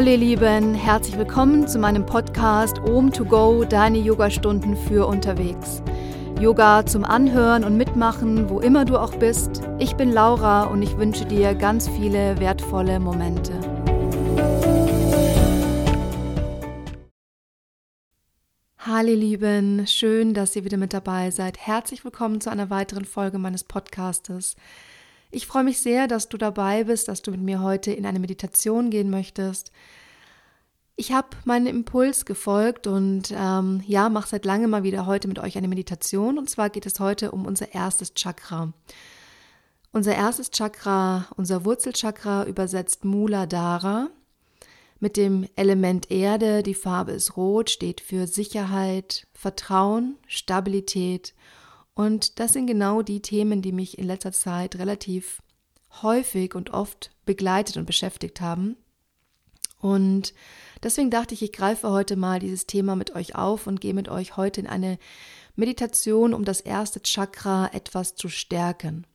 Hallo ihr Lieben, herzlich willkommen zu meinem Podcast Om to Go, deine Yogastunden für unterwegs. Yoga zum Anhören und Mitmachen, wo immer du auch bist. Ich bin Laura und ich wünsche dir ganz viele wertvolle Momente. Hallo Lieben, schön, dass ihr wieder mit dabei seid. Herzlich willkommen zu einer weiteren Folge meines Podcastes. Ich freue mich sehr, dass du dabei bist, dass du mit mir heute in eine Meditation gehen möchtest. Ich habe meinen Impuls gefolgt und ähm, ja, mache seit langem mal wieder heute mit euch eine Meditation. Und zwar geht es heute um unser erstes Chakra. Unser erstes Chakra, unser Wurzelchakra übersetzt Muladhara mit dem Element Erde. Die Farbe ist rot, steht für Sicherheit, Vertrauen, Stabilität und das sind genau die Themen, die mich in letzter Zeit relativ häufig und oft begleitet und beschäftigt haben. Und deswegen dachte ich, ich greife heute mal dieses Thema mit euch auf und gehe mit euch heute in eine Meditation, um das erste Chakra etwas zu stärken.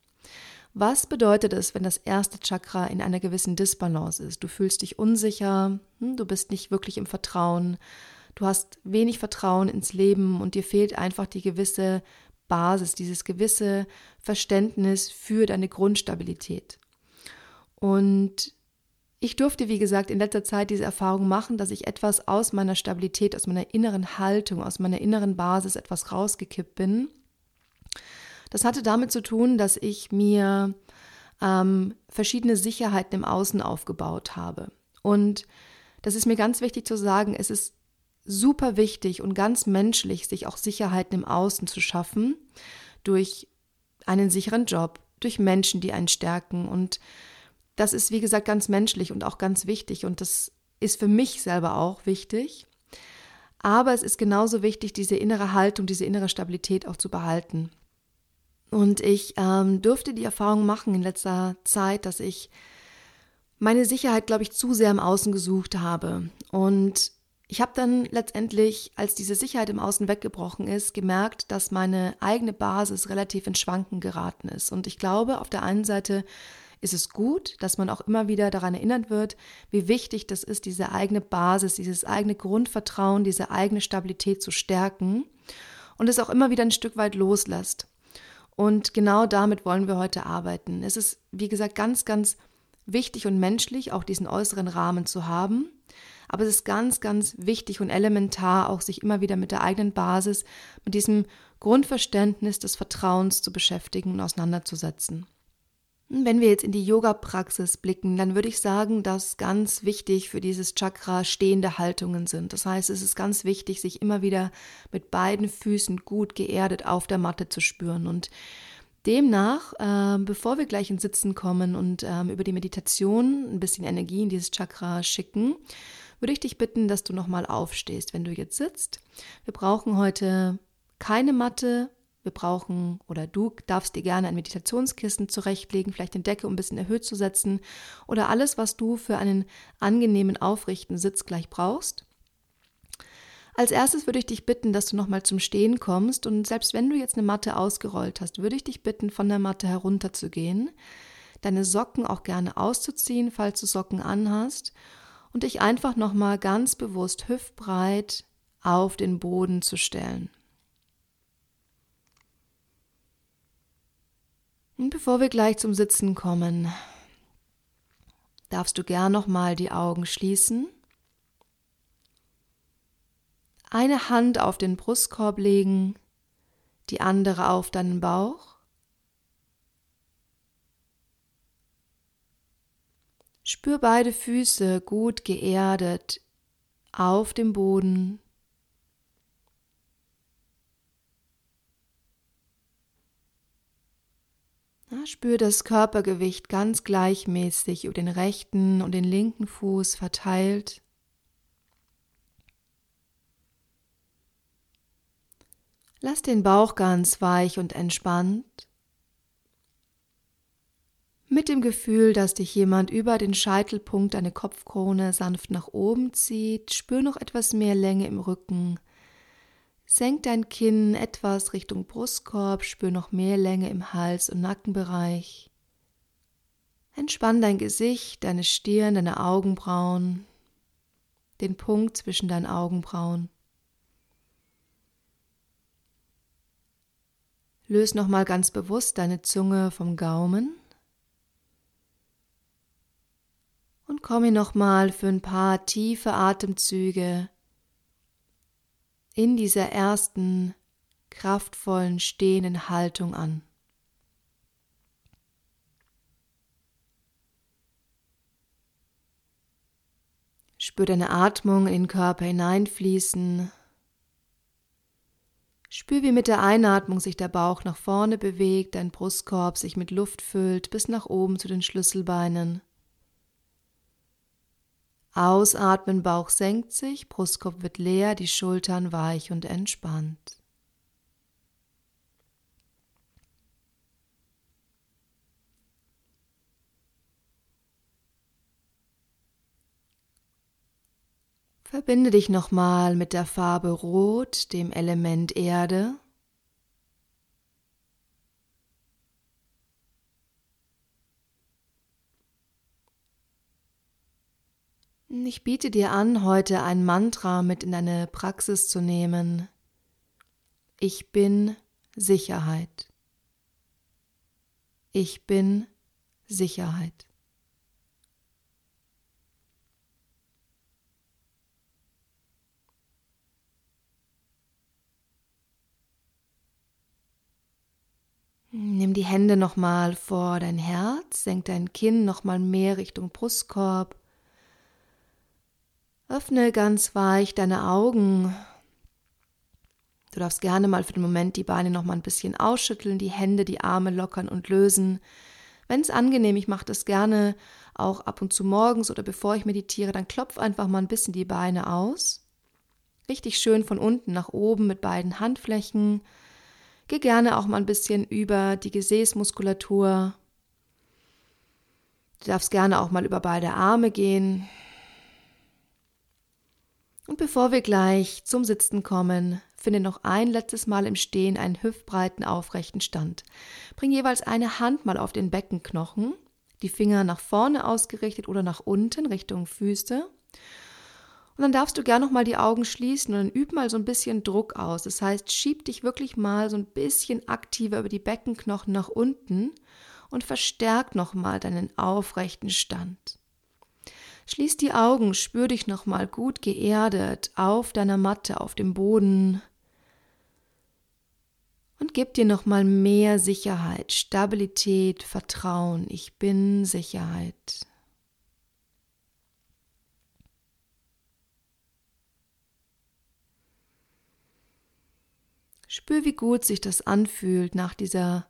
Was bedeutet es, wenn das erste Chakra in einer gewissen Disbalance ist? Du fühlst dich unsicher, hm, du bist nicht wirklich im Vertrauen, du hast wenig Vertrauen ins Leben und dir fehlt einfach die gewisse Basis, dieses gewisse Verständnis für deine Grundstabilität. Und ich durfte, wie gesagt, in letzter Zeit diese Erfahrung machen, dass ich etwas aus meiner Stabilität, aus meiner inneren Haltung, aus meiner inneren Basis etwas rausgekippt bin. Das hatte damit zu tun, dass ich mir ähm, verschiedene Sicherheiten im Außen aufgebaut habe. Und das ist mir ganz wichtig zu sagen, es ist super wichtig und ganz menschlich, sich auch Sicherheiten im Außen zu schaffen, durch einen sicheren Job, durch Menschen, die einen stärken. Und das ist, wie gesagt, ganz menschlich und auch ganz wichtig. Und das ist für mich selber auch wichtig. Aber es ist genauso wichtig, diese innere Haltung, diese innere Stabilität auch zu behalten. Und ich ähm, durfte die Erfahrung machen in letzter Zeit, dass ich meine Sicherheit, glaube ich, zu sehr im Außen gesucht habe. Und ich habe dann letztendlich, als diese Sicherheit im Außen weggebrochen ist, gemerkt, dass meine eigene Basis relativ in Schwanken geraten ist. Und ich glaube, auf der einen Seite ist es gut, dass man auch immer wieder daran erinnert wird, wie wichtig das ist, diese eigene Basis, dieses eigene Grundvertrauen, diese eigene Stabilität zu stärken und es auch immer wieder ein Stück weit loslässt. Und genau damit wollen wir heute arbeiten. Es ist, wie gesagt, ganz, ganz wichtig und menschlich, auch diesen äußeren Rahmen zu haben. Aber es ist ganz, ganz wichtig und elementar, auch sich immer wieder mit der eigenen Basis, mit diesem Grundverständnis des Vertrauens zu beschäftigen und auseinanderzusetzen. Wenn wir jetzt in die Yoga-Praxis blicken, dann würde ich sagen, dass ganz wichtig für dieses Chakra stehende Haltungen sind. Das heißt, es ist ganz wichtig, sich immer wieder mit beiden Füßen gut geerdet auf der Matte zu spüren. Und demnach, äh, bevor wir gleich ins Sitzen kommen und äh, über die Meditation ein bisschen Energie in dieses Chakra schicken, würde ich dich bitten, dass du nochmal aufstehst, wenn du jetzt sitzt. Wir brauchen heute keine Matte. Wir brauchen, oder du darfst dir gerne ein Meditationskissen zurechtlegen, vielleicht den Decke, um ein bisschen erhöht zu setzen, oder alles, was du für einen angenehmen, aufrichten Sitz gleich brauchst. Als erstes würde ich dich bitten, dass du nochmal zum Stehen kommst und selbst wenn du jetzt eine Matte ausgerollt hast, würde ich dich bitten, von der Matte herunterzugehen, deine Socken auch gerne auszuziehen, falls du Socken anhast und dich einfach nochmal ganz bewusst hüftbreit auf den Boden zu stellen. Und bevor wir gleich zum Sitzen kommen, darfst du gern nochmal die Augen schließen, eine Hand auf den Brustkorb legen, die andere auf deinen Bauch Spür beide Füße gut geerdet auf dem Boden. spür das Körpergewicht ganz gleichmäßig über den rechten und den linken Fuß verteilt. Lass den Bauch ganz weich und entspannt mit dem Gefühl, dass dich jemand über den Scheitelpunkt deine Kopfkrone sanft nach oben zieht. Spür noch etwas mehr Länge im Rücken. Senk dein Kinn etwas Richtung Brustkorb, spür noch mehr Länge im Hals- und Nackenbereich. Entspann dein Gesicht, deine Stirn, deine Augenbrauen. den Punkt zwischen deinen Augenbrauen. Löse nochmal ganz bewusst deine Zunge vom Gaumen und komme nochmal für ein paar tiefe Atemzüge in dieser ersten kraftvollen stehenden Haltung an. Spür deine Atmung in den Körper hineinfließen. Spür, wie mit der Einatmung sich der Bauch nach vorne bewegt, dein Brustkorb sich mit Luft füllt bis nach oben zu den Schlüsselbeinen. Ausatmen, Bauch senkt sich, Brustkorb wird leer, die Schultern weich und entspannt. Verbinde dich nochmal mit der Farbe Rot, dem Element Erde. Ich biete dir an, heute ein Mantra mit in deine Praxis zu nehmen. Ich bin Sicherheit. Ich bin Sicherheit. Nimm die Hände nochmal vor dein Herz, senk dein Kinn nochmal mehr Richtung Brustkorb. Öffne ganz weich deine Augen. Du darfst gerne mal für den Moment die Beine nochmal ein bisschen ausschütteln, die Hände, die Arme lockern und lösen. Wenn es angenehm, ich mache das gerne auch ab und zu morgens oder bevor ich meditiere, dann klopf einfach mal ein bisschen die Beine aus. Richtig schön von unten nach oben mit beiden Handflächen. Geh gerne auch mal ein bisschen über die Gesäßmuskulatur. Du darfst gerne auch mal über beide Arme gehen. Und bevor wir gleich zum Sitzen kommen, finde noch ein letztes Mal im Stehen einen hüftbreiten aufrechten Stand. Bring jeweils eine Hand mal auf den Beckenknochen, die Finger nach vorne ausgerichtet oder nach unten Richtung Füße und dann darfst du gerne noch mal die Augen schließen und dann üb mal so ein bisschen Druck aus. Das heißt, schieb dich wirklich mal so ein bisschen aktiver über die Beckenknochen nach unten und verstärk noch mal deinen aufrechten Stand. Schließ die Augen, spür dich noch mal gut geerdet auf deiner Matte, auf dem Boden und gib dir noch mal mehr Sicherheit, Stabilität, Vertrauen. Ich bin Sicherheit. Spür, wie gut sich das anfühlt, nach dieser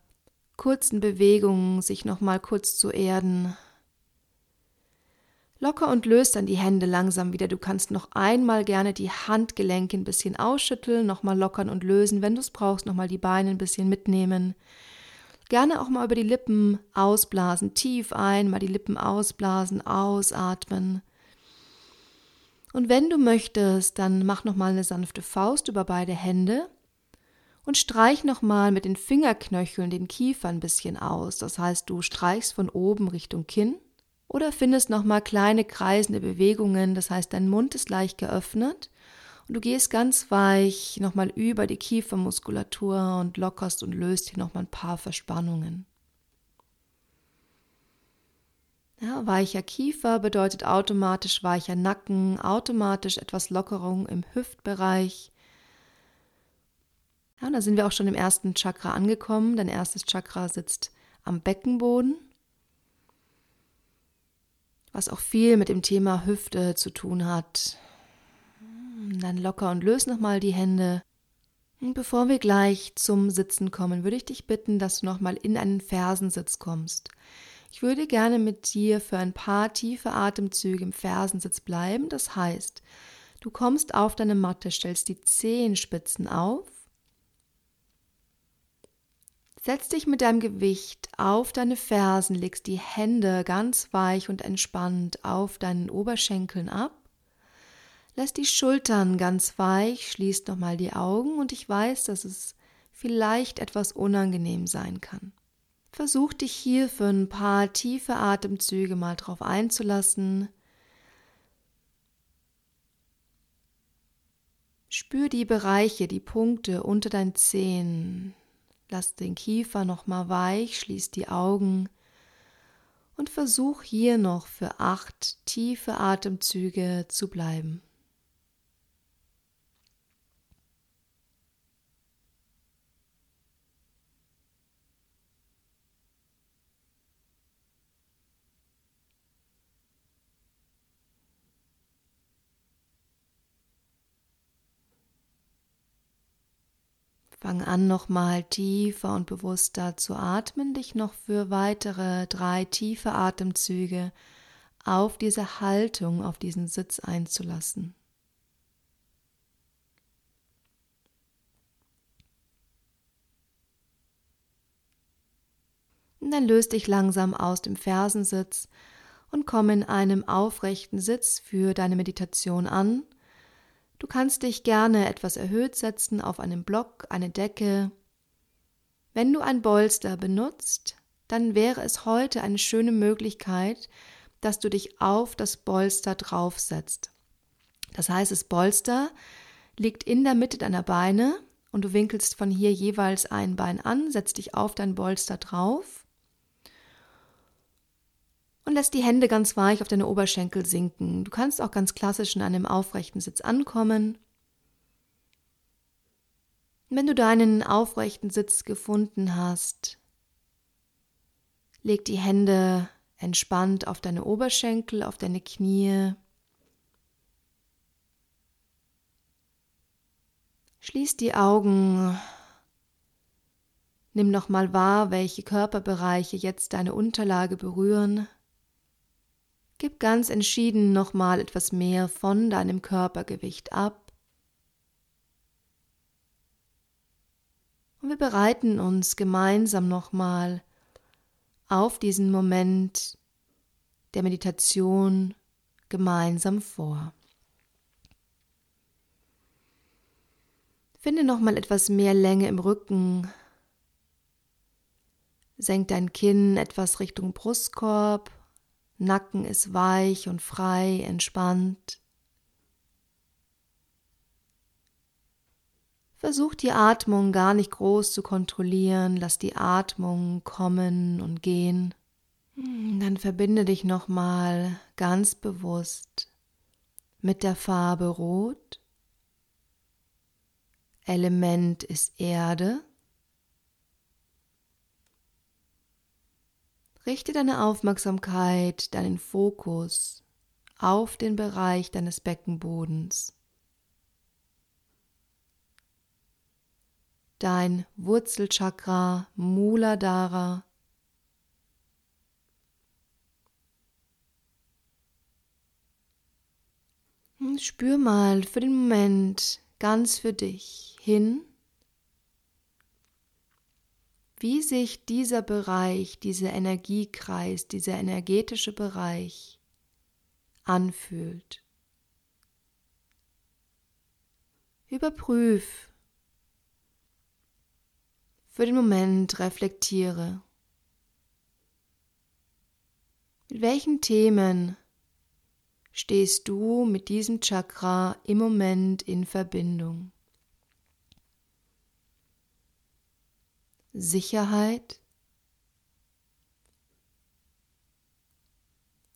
kurzen Bewegung sich nochmal kurz zu erden. Locker und löst dann die Hände langsam wieder. Du kannst noch einmal gerne die Handgelenke ein bisschen ausschütteln, nochmal lockern und lösen. Wenn du es brauchst, nochmal die Beine ein bisschen mitnehmen. Gerne auch mal über die Lippen ausblasen, tief ein, mal die Lippen ausblasen, ausatmen. Und wenn du möchtest, dann mach nochmal eine sanfte Faust über beide Hände und streich nochmal mit den Fingerknöcheln den Kiefer ein bisschen aus. Das heißt, du streichst von oben Richtung Kinn oder findest nochmal kleine kreisende Bewegungen. Das heißt, dein Mund ist leicht geöffnet und du gehst ganz weich nochmal über die Kiefermuskulatur und lockerst und löst hier nochmal ein paar Verspannungen. Ja, weicher Kiefer bedeutet automatisch weicher Nacken, automatisch etwas Lockerung im Hüftbereich ja, da sind wir auch schon im ersten Chakra angekommen. Dein erstes Chakra sitzt am Beckenboden, was auch viel mit dem Thema Hüfte zu tun hat. Dann locker und löse nochmal die Hände. Und bevor wir gleich zum Sitzen kommen, würde ich dich bitten, dass du nochmal in einen Fersensitz kommst. Ich würde gerne mit dir für ein paar tiefe Atemzüge im Fersensitz bleiben. Das heißt, du kommst auf deine Matte, stellst die Zehenspitzen auf Setz dich mit deinem Gewicht auf deine Fersen, legst die Hände ganz weich und entspannt auf deinen Oberschenkeln ab. Lass die Schultern ganz weich, schließt nochmal die Augen und ich weiß, dass es vielleicht etwas unangenehm sein kann. Versuch dich hier für ein paar tiefe Atemzüge mal drauf einzulassen. Spür die Bereiche, die Punkte unter deinen Zehen. Lass den Kiefer nochmal weich, schließ die Augen und versuch hier noch für acht tiefe Atemzüge zu bleiben. Fang an, nochmal tiefer und bewusster zu atmen, dich noch für weitere drei tiefe Atemzüge auf diese Haltung, auf diesen Sitz einzulassen. Und dann löst dich langsam aus dem Fersensitz und komm in einem aufrechten Sitz für deine Meditation an Du kannst dich gerne etwas erhöht setzen auf einen Block, eine Decke. Wenn du ein Bolster benutzt, dann wäre es heute eine schöne Möglichkeit, dass du dich auf das Bolster draufsetzt. Das heißt, das Bolster liegt in der Mitte deiner Beine und du winkelst von hier jeweils ein Bein an, setzt dich auf dein Bolster drauf lässt die Hände ganz weich auf deine Oberschenkel sinken. Du kannst auch ganz klassisch in einem aufrechten Sitz ankommen. Wenn du deinen aufrechten Sitz gefunden hast, leg die Hände entspannt auf deine Oberschenkel, auf deine Knie. Schließ die Augen. Nimm nochmal wahr, welche Körperbereiche jetzt deine Unterlage berühren. Gib ganz entschieden nochmal etwas mehr von deinem Körpergewicht ab. Und wir bereiten uns gemeinsam nochmal auf diesen Moment der Meditation gemeinsam vor. Finde nochmal etwas mehr Länge im Rücken. Senk dein Kinn etwas Richtung Brustkorb Nacken ist weich und frei, entspannt. Versuch die Atmung gar nicht groß zu kontrollieren, lass die Atmung kommen und gehen. Hm, dann verbinde dich nochmal ganz bewusst mit der Farbe Rot. Element ist Erde. Richte deine Aufmerksamkeit, deinen Fokus auf den Bereich deines Beckenbodens. Dein Wurzelchakra Muladhara Spür mal für den Moment ganz für dich hin wie sich dieser Bereich, dieser Energiekreis, dieser energetische Bereich anfühlt. Überprüf. Für den Moment reflektiere. Mit welchen Themen stehst du mit diesem Chakra im Moment in Verbindung? Sicherheit,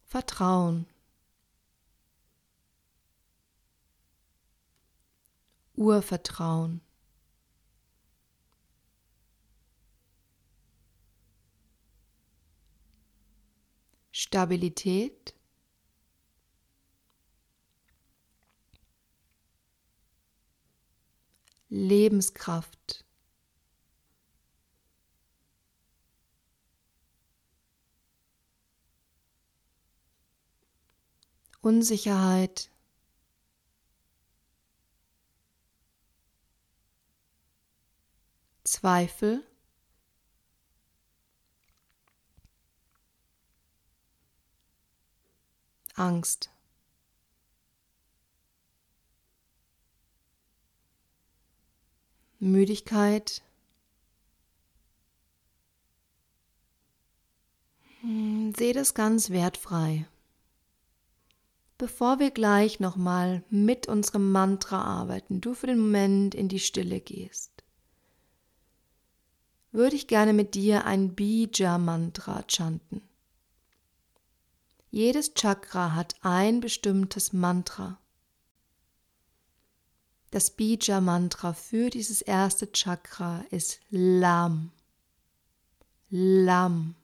Vertrauen, Urvertrauen. Stabilität, Lebenskraft. Unsicherheit, Zweifel, Angst. Müdigkeit, hm, sehe das ganz wertfrei. Bevor wir gleich nochmal mit unserem Mantra arbeiten, du für den Moment in die Stille gehst, würde ich gerne mit dir ein Bija-Mantra chanten. Jedes Chakra hat ein bestimmtes Mantra. Das Bija-Mantra für dieses erste Chakra ist Lam. Lam.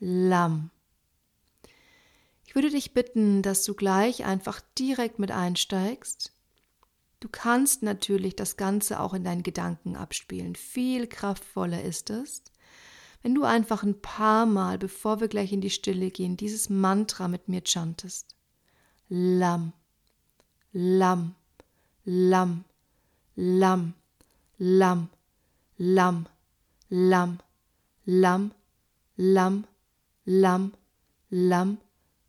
Lam. Ich würde dich bitten, dass du gleich einfach direkt mit einsteigst. Du kannst natürlich das Ganze auch in deinen Gedanken abspielen. Viel kraftvoller ist es, wenn du einfach ein paar Mal, bevor wir gleich in die Stille gehen, dieses Mantra mit mir chantest. Lam, Lam, Lam, Lam, Lam, Lam, Lam, Lam, Lam, Lam, Lam, lam,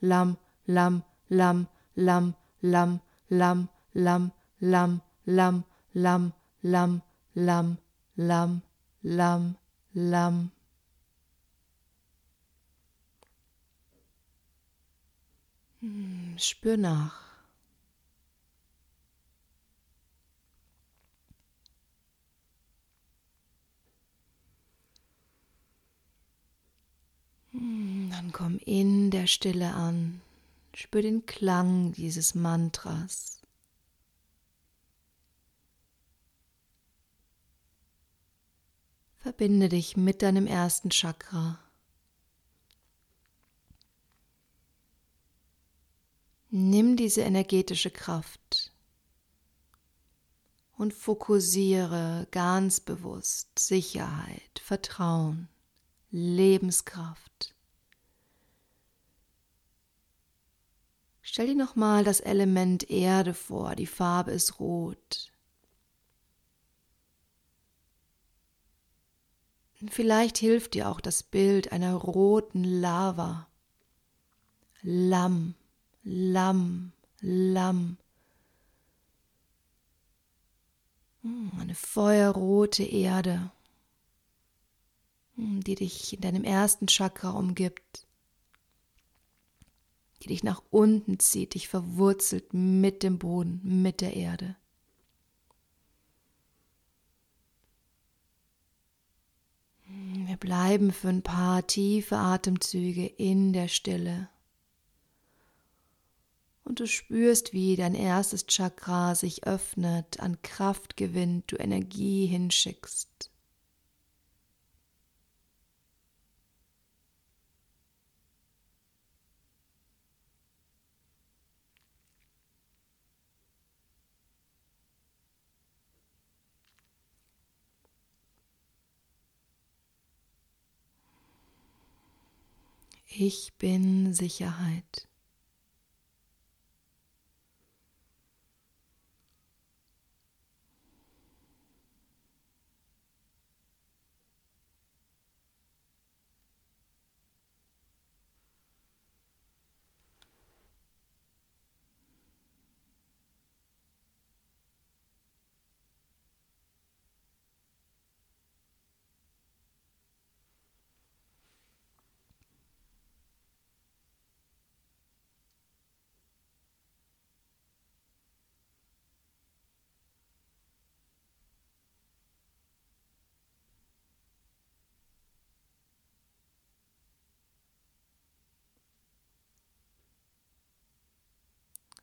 lam, lam, lam, lam, lam, lam, lam, lam, lam, lam, lam, lam, lam, lam. Spür nach. Komm in der Stille an. Spür den Klang dieses Mantras. Verbinde dich mit deinem ersten Chakra. Nimm diese energetische Kraft und fokussiere ganz bewusst Sicherheit, Vertrauen, Lebenskraft Stell dir nochmal das Element Erde vor, die Farbe ist rot. Vielleicht hilft dir auch das Bild einer roten Lava. Lamm, Lamm, Lamm. Hm, eine feuerrote Erde, hm, die dich in deinem ersten Chakra umgibt die dich nach unten zieht, dich verwurzelt mit dem Boden, mit der Erde. Wir bleiben für ein paar tiefe Atemzüge in der Stille. Und du spürst, wie dein erstes Chakra sich öffnet, an Kraft gewinnt, du Energie hinschickst. Ich bin Sicherheit.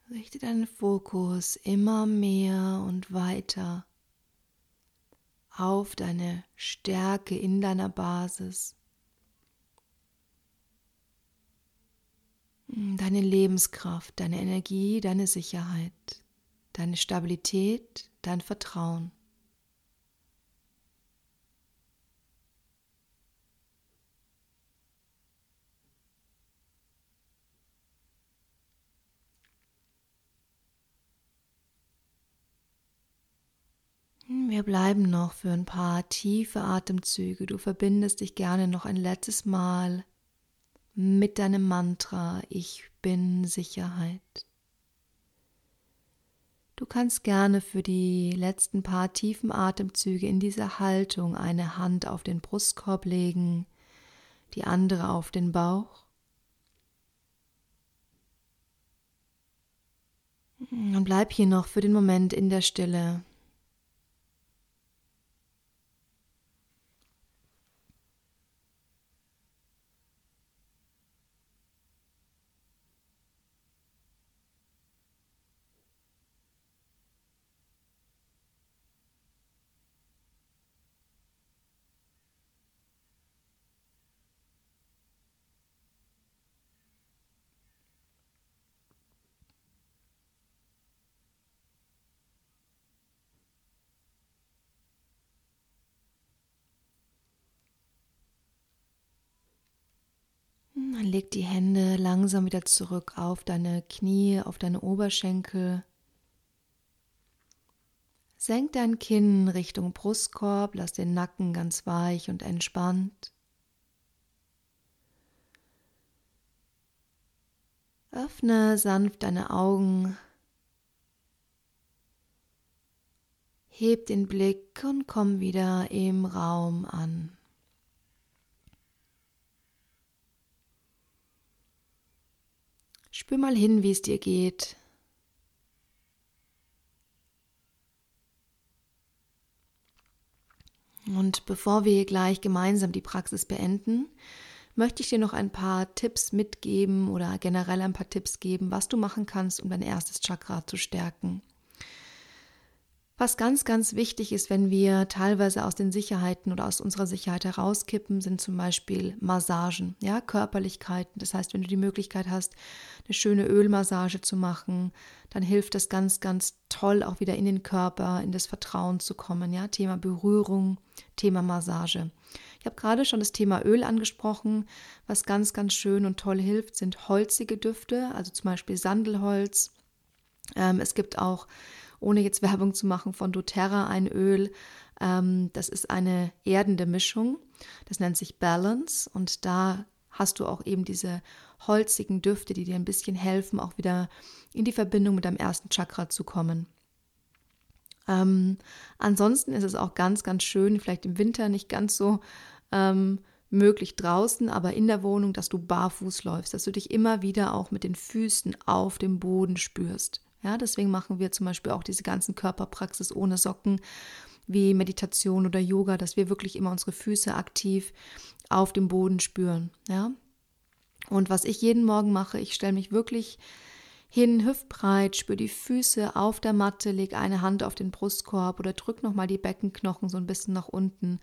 Richte deinen Fokus immer mehr und weiter auf deine Stärke in deiner Basis, deine Lebenskraft, deine Energie, deine Sicherheit, deine Stabilität, dein Vertrauen. Wir bleiben noch für ein paar tiefe Atemzüge. Du verbindest dich gerne noch ein letztes Mal mit deinem Mantra Ich bin Sicherheit. Du kannst gerne für die letzten paar tiefen Atemzüge in dieser Haltung eine Hand auf den Brustkorb legen, die andere auf den Bauch. Und bleib hier noch für den Moment in der Stille. Dann leg die Hände langsam wieder zurück auf deine Knie, auf deine Oberschenkel. Senk dein Kinn Richtung Brustkorb, lass den Nacken ganz weich und entspannt. Öffne sanft deine Augen. Heb den Blick und komm wieder im Raum an. Spür mal hin, wie es dir geht. Und bevor wir gleich gemeinsam die Praxis beenden, möchte ich dir noch ein paar Tipps mitgeben oder generell ein paar Tipps geben, was du machen kannst, um dein erstes Chakra zu stärken. Was ganz, ganz wichtig ist, wenn wir teilweise aus den Sicherheiten oder aus unserer Sicherheit herauskippen, sind zum Beispiel Massagen, ja, Körperlichkeiten. Das heißt, wenn du die Möglichkeit hast, eine schöne Ölmassage zu machen, dann hilft das ganz, ganz toll, auch wieder in den Körper, in das Vertrauen zu kommen, ja, Thema Berührung, Thema Massage. Ich habe gerade schon das Thema Öl angesprochen. Was ganz, ganz schön und toll hilft, sind holzige Düfte, also zum Beispiel Sandelholz. Ähm, es gibt auch ohne jetzt Werbung zu machen, von doTERRA ein Öl. Ähm, das ist eine erdende Mischung. Das nennt sich Balance und da hast du auch eben diese holzigen Düfte, die dir ein bisschen helfen, auch wieder in die Verbindung mit deinem ersten Chakra zu kommen. Ähm, ansonsten ist es auch ganz, ganz schön, vielleicht im Winter nicht ganz so ähm, möglich draußen, aber in der Wohnung, dass du barfuß läufst, dass du dich immer wieder auch mit den Füßen auf dem Boden spürst. Ja, deswegen machen wir zum Beispiel auch diese ganzen Körperpraxis ohne Socken wie Meditation oder Yoga, dass wir wirklich immer unsere Füße aktiv auf dem Boden spüren. Ja. Und was ich jeden Morgen mache, ich stelle mich wirklich hin, hüftbreit, spüre die Füße auf der Matte, lege eine Hand auf den Brustkorb oder drück nochmal die Beckenknochen so ein bisschen nach unten,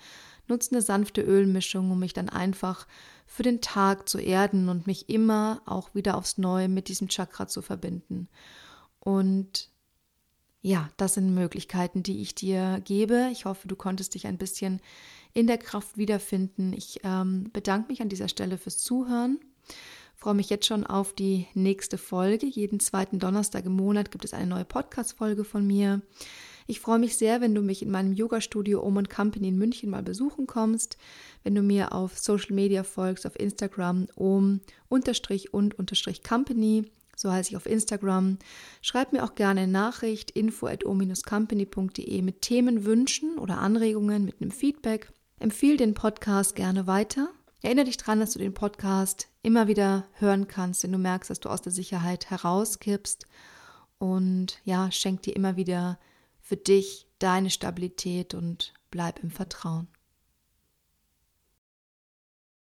nutze eine sanfte Ölmischung, um mich dann einfach für den Tag zu erden und mich immer auch wieder aufs Neue mit diesem Chakra zu verbinden. Und ja, das sind Möglichkeiten, die ich dir gebe. Ich hoffe, du konntest dich ein bisschen in der Kraft wiederfinden. Ich ähm, bedanke mich an dieser Stelle fürs Zuhören. Freue mich jetzt schon auf die nächste Folge. Jeden zweiten Donnerstag im Monat gibt es eine neue Podcast-Folge von mir. Ich freue mich sehr, wenn du mich in meinem Yoga-Studio Om Company in München mal besuchen kommst, wenn du mir auf Social Media folgst, auf Instagram om so heiße ich auf Instagram. Schreib mir auch gerne eine Nachricht info at o-company.de mit Themenwünschen oder Anregungen, mit einem Feedback. Empfehle den Podcast gerne weiter. Erinnere dich daran, dass du den Podcast immer wieder hören kannst, wenn du merkst, dass du aus der Sicherheit herauskippst. Und ja, schenk dir immer wieder für dich deine Stabilität und bleib im Vertrauen.